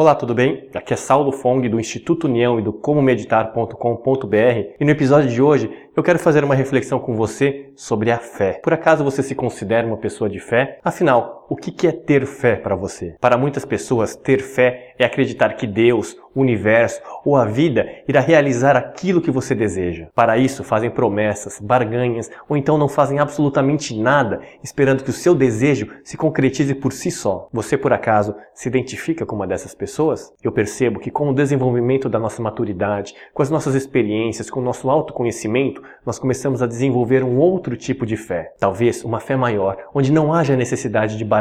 Olá, tudo bem? Aqui é Saulo Fong do Instituto União e do comomeditar.com.br e no episódio de hoje eu quero fazer uma reflexão com você sobre a fé. Por acaso você se considera uma pessoa de fé? Afinal, o que é ter fé para você? Para muitas pessoas, ter fé é acreditar que Deus, o universo ou a vida irá realizar aquilo que você deseja. Para isso, fazem promessas, barganhas ou então não fazem absolutamente nada, esperando que o seu desejo se concretize por si só. Você, por acaso, se identifica com uma dessas pessoas? Eu percebo que com o desenvolvimento da nossa maturidade, com as nossas experiências, com o nosso autoconhecimento, nós começamos a desenvolver um outro tipo de fé. Talvez uma fé maior, onde não haja necessidade de barganhas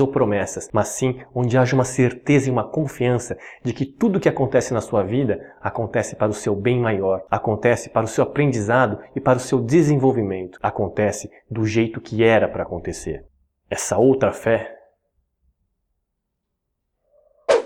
ou promessas, mas sim onde haja uma certeza e uma confiança de que tudo que acontece na sua vida acontece para o seu bem maior, acontece para o seu aprendizado e para o seu desenvolvimento, acontece do jeito que era para acontecer. Essa outra fé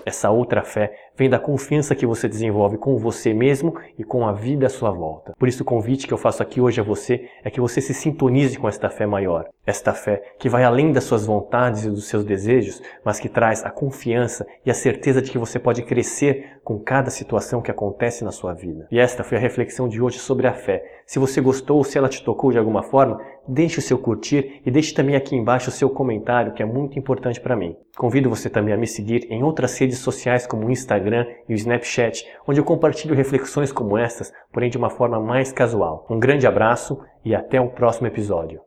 essa outra fé vem da confiança que você desenvolve com você mesmo e com a vida à sua volta. Por isso o convite que eu faço aqui hoje a você é que você se sintonize com esta fé maior. Esta fé que vai além das suas vontades e dos seus desejos, mas que traz a confiança e a certeza de que você pode crescer com cada situação que acontece na sua vida. E esta foi a reflexão de hoje sobre a fé. Se você gostou ou se ela te tocou de alguma forma, deixe o seu curtir e deixe também aqui embaixo o seu comentário, que é muito importante para mim. Convido você também a me seguir em outras redes sociais como o Instagram e o Snapchat, onde eu compartilho reflexões como estas, porém de uma forma mais casual. Um grande abraço e até o próximo episódio.